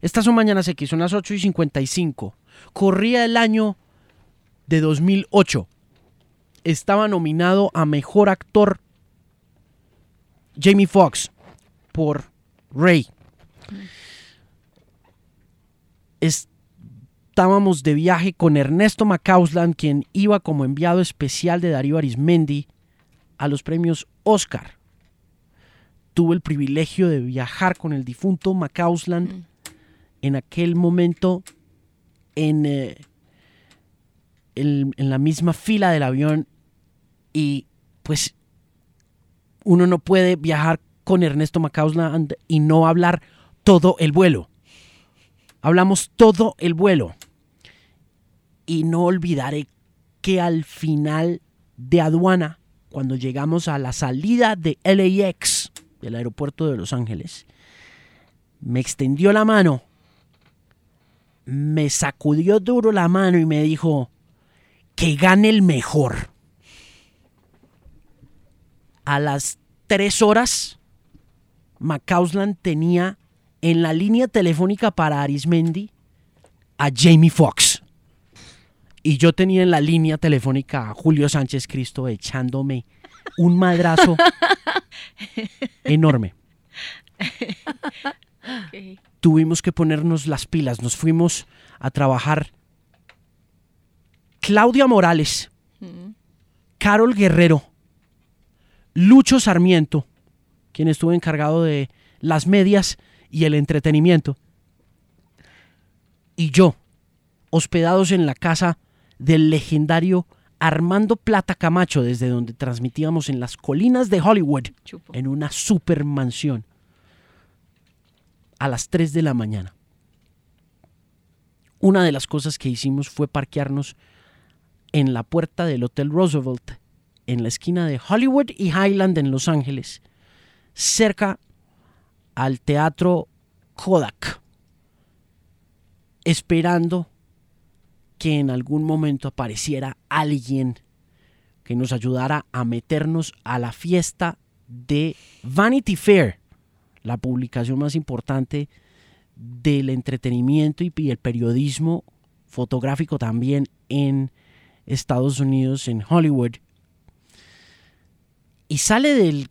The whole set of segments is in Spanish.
Estas son Mañanas X, son las 8 y 55. Corría el año de 2008. Estaba nominado a Mejor Actor Jamie Foxx por Ray. Estábamos de viaje con Ernesto Macausland, quien iba como enviado especial de Darío Arismendi a los premios Oscar. Tuve el privilegio de viajar con el difunto Macausland en aquel momento en, eh, en, la misma fila del avión y pues uno no puede viajar con Ernesto Macausland y no hablar todo el vuelo. Hablamos todo el vuelo. Y no olvidaré que al final de aduana, cuando llegamos a la salida de LAX, del aeropuerto de Los Ángeles, me extendió la mano, me sacudió duro la mano y me dijo, que gane el mejor. A las tres horas, Macausland tenía en la línea telefónica para Arismendi a Jamie Foxx. Y yo tenía en la línea telefónica a Julio Sánchez Cristo echándome un madrazo enorme. Tuvimos que ponernos las pilas, nos fuimos a trabajar. Claudia Morales, Carol Guerrero, Lucho Sarmiento, quien estuvo encargado de las medias y el entretenimiento, y yo, hospedados en la casa del legendario Armando Plata Camacho, desde donde transmitíamos en las colinas de Hollywood, Chupo. en una super mansión, a las 3 de la mañana. Una de las cosas que hicimos fue parquearnos en la puerta del Hotel Roosevelt, en la esquina de Hollywood y Highland en Los Ángeles, cerca al teatro Kodak, esperando que en algún momento apareciera alguien que nos ayudara a meternos a la fiesta de Vanity Fair, la publicación más importante del entretenimiento y el periodismo fotográfico también en Estados Unidos, en Hollywood. Y sale de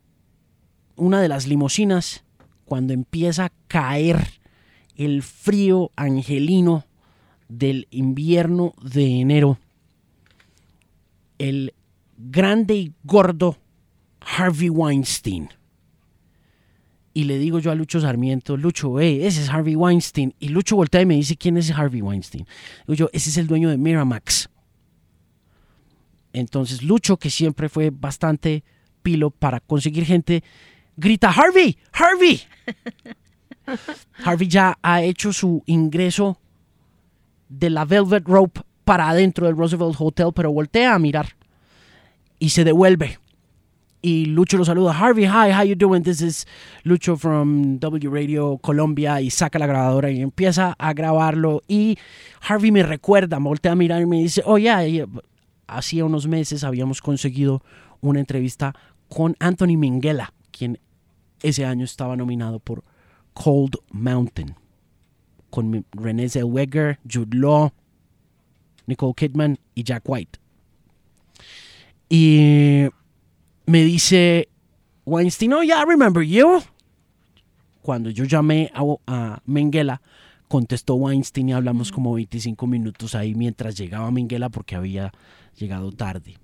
una de las limusinas cuando empieza a caer el frío angelino del invierno de enero. El grande y gordo Harvey Weinstein. Y le digo yo a Lucho Sarmiento, Lucho, hey, ese es Harvey Weinstein. Y Lucho voltea y me dice, ¿quién es Harvey Weinstein? Digo yo, ese es el dueño de Miramax. Entonces Lucho, que siempre fue bastante pilo para conseguir gente, grita, Harvey, Harvey. Harvey ya ha hecho su ingreso de la Velvet Rope para adentro del Roosevelt Hotel, pero voltea a mirar y se devuelve. Y Lucho lo saluda, Harvey, hi, how you doing? This is Lucho from W Radio Colombia y saca la grabadora y empieza a grabarlo y Harvey me recuerda, me voltea a mirar y me dice, oh yeah, yeah, hacía unos meses habíamos conseguido una entrevista con Anthony Minghella, quien ese año estaba nominado por Cold Mountain, con Renée Zellweger, Jude Law, Nicole Kidman y Jack White. Y me dice Weinstein, oh yeah, I remember you. Cuando yo llamé a, a contestó Weinstein y hablamos como 25 minutos ahí mientras llegaba Minghella porque había llegado tarde.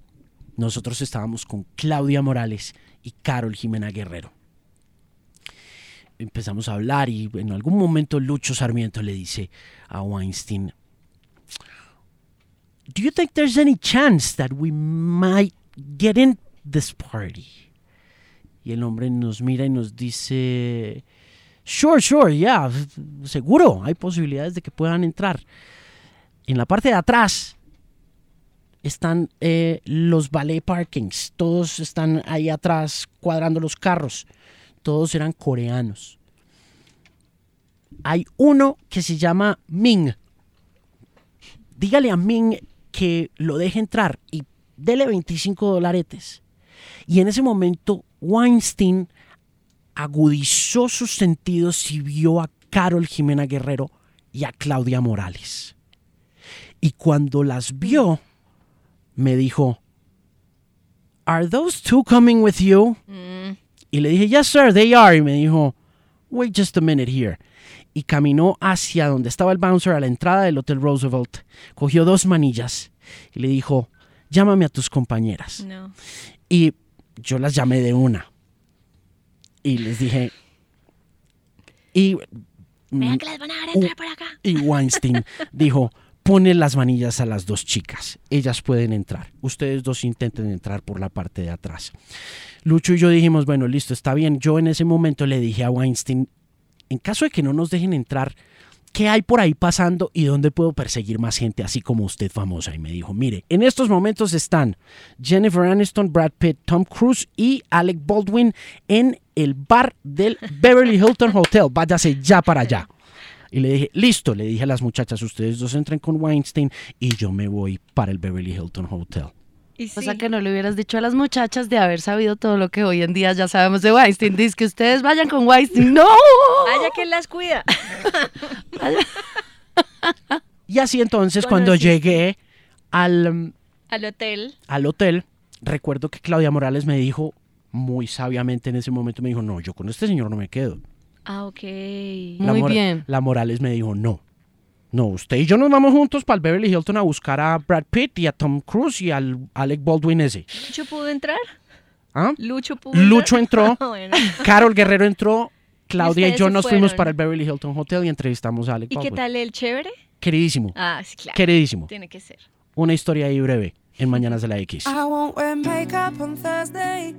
Nosotros estábamos con Claudia Morales y Carol Jimena Guerrero. Empezamos a hablar y en algún momento Lucho Sarmiento le dice a Weinstein, Do you think there's any chance that we might get in this party? Y el hombre nos mira y nos dice, Sure, sure, yeah, seguro, hay posibilidades de que puedan entrar. En la parte de atrás están eh, los ballet parkings, todos están ahí atrás cuadrando los carros, todos eran coreanos. Hay uno que se llama Ming. Dígale a Ming que lo deje entrar y dele 25 dolaretes. Y en ese momento Weinstein agudizó sus sentidos y vio a Carol Jimena Guerrero y a Claudia Morales. Y cuando las vio, me dijo, ¿Are those two coming with you? Y le dije, Yes, sir, they are. Y me dijo, Wait just a minute here. Y caminó hacia donde estaba el bouncer a la entrada del Hotel Roosevelt. Cogió dos manillas y le dijo, Llámame a tus compañeras. no. Y yo las llamé de una. Y les dije. Y, Vean que las van a dejar entrar por acá. y Weinstein dijo: Pone las manillas a las dos chicas. Ellas pueden entrar. Ustedes dos intenten entrar por la parte de atrás. Lucho y yo dijimos: Bueno, listo, está bien. Yo en ese momento le dije a Weinstein: En caso de que no nos dejen entrar, ¿qué hay por ahí pasando y dónde puedo perseguir más gente así como usted famosa? Y me dijo, mire, en estos momentos están Jennifer Aniston, Brad Pitt, Tom Cruise y Alec Baldwin en el bar del Beverly Hilton Hotel. Váyase ya para allá. Y le dije, listo, le dije a las muchachas, ustedes dos entren con Weinstein y yo me voy para el Beverly Hilton Hotel. Y O sea sí. que no le hubieras dicho a las muchachas de haber sabido todo lo que hoy en día ya sabemos de Weinstein. Dice que ustedes vayan con Weinstein. ¡No! Vaya que las cuida. Y así entonces, cuando llegué al, Al hotel. al hotel, recuerdo que Claudia Morales me dijo, muy sabiamente en ese momento, me dijo, no, yo con este señor no me quedo. Ah, ok. La Muy bien. La Morales me dijo, no. No, usted y yo nos vamos juntos para el Beverly Hilton a buscar a Brad Pitt y a Tom Cruise y al Alec Baldwin ese. ¿Lucho pudo entrar? ¿Ah? Lucho pudo Lucho entrar? entró, bueno. Carol Guerrero entró, Claudia y, yo nos fuimos para el Beverly Hilton Hotel y entrevistamos a Alec ¿Y qué Baldwin. tal el chévere? Queridísimo, Ah, sí, claro. queridísimo. Tiene que ser. Una historia ahí breve en Mañanas de la X. I won't wear makeup on Thursday.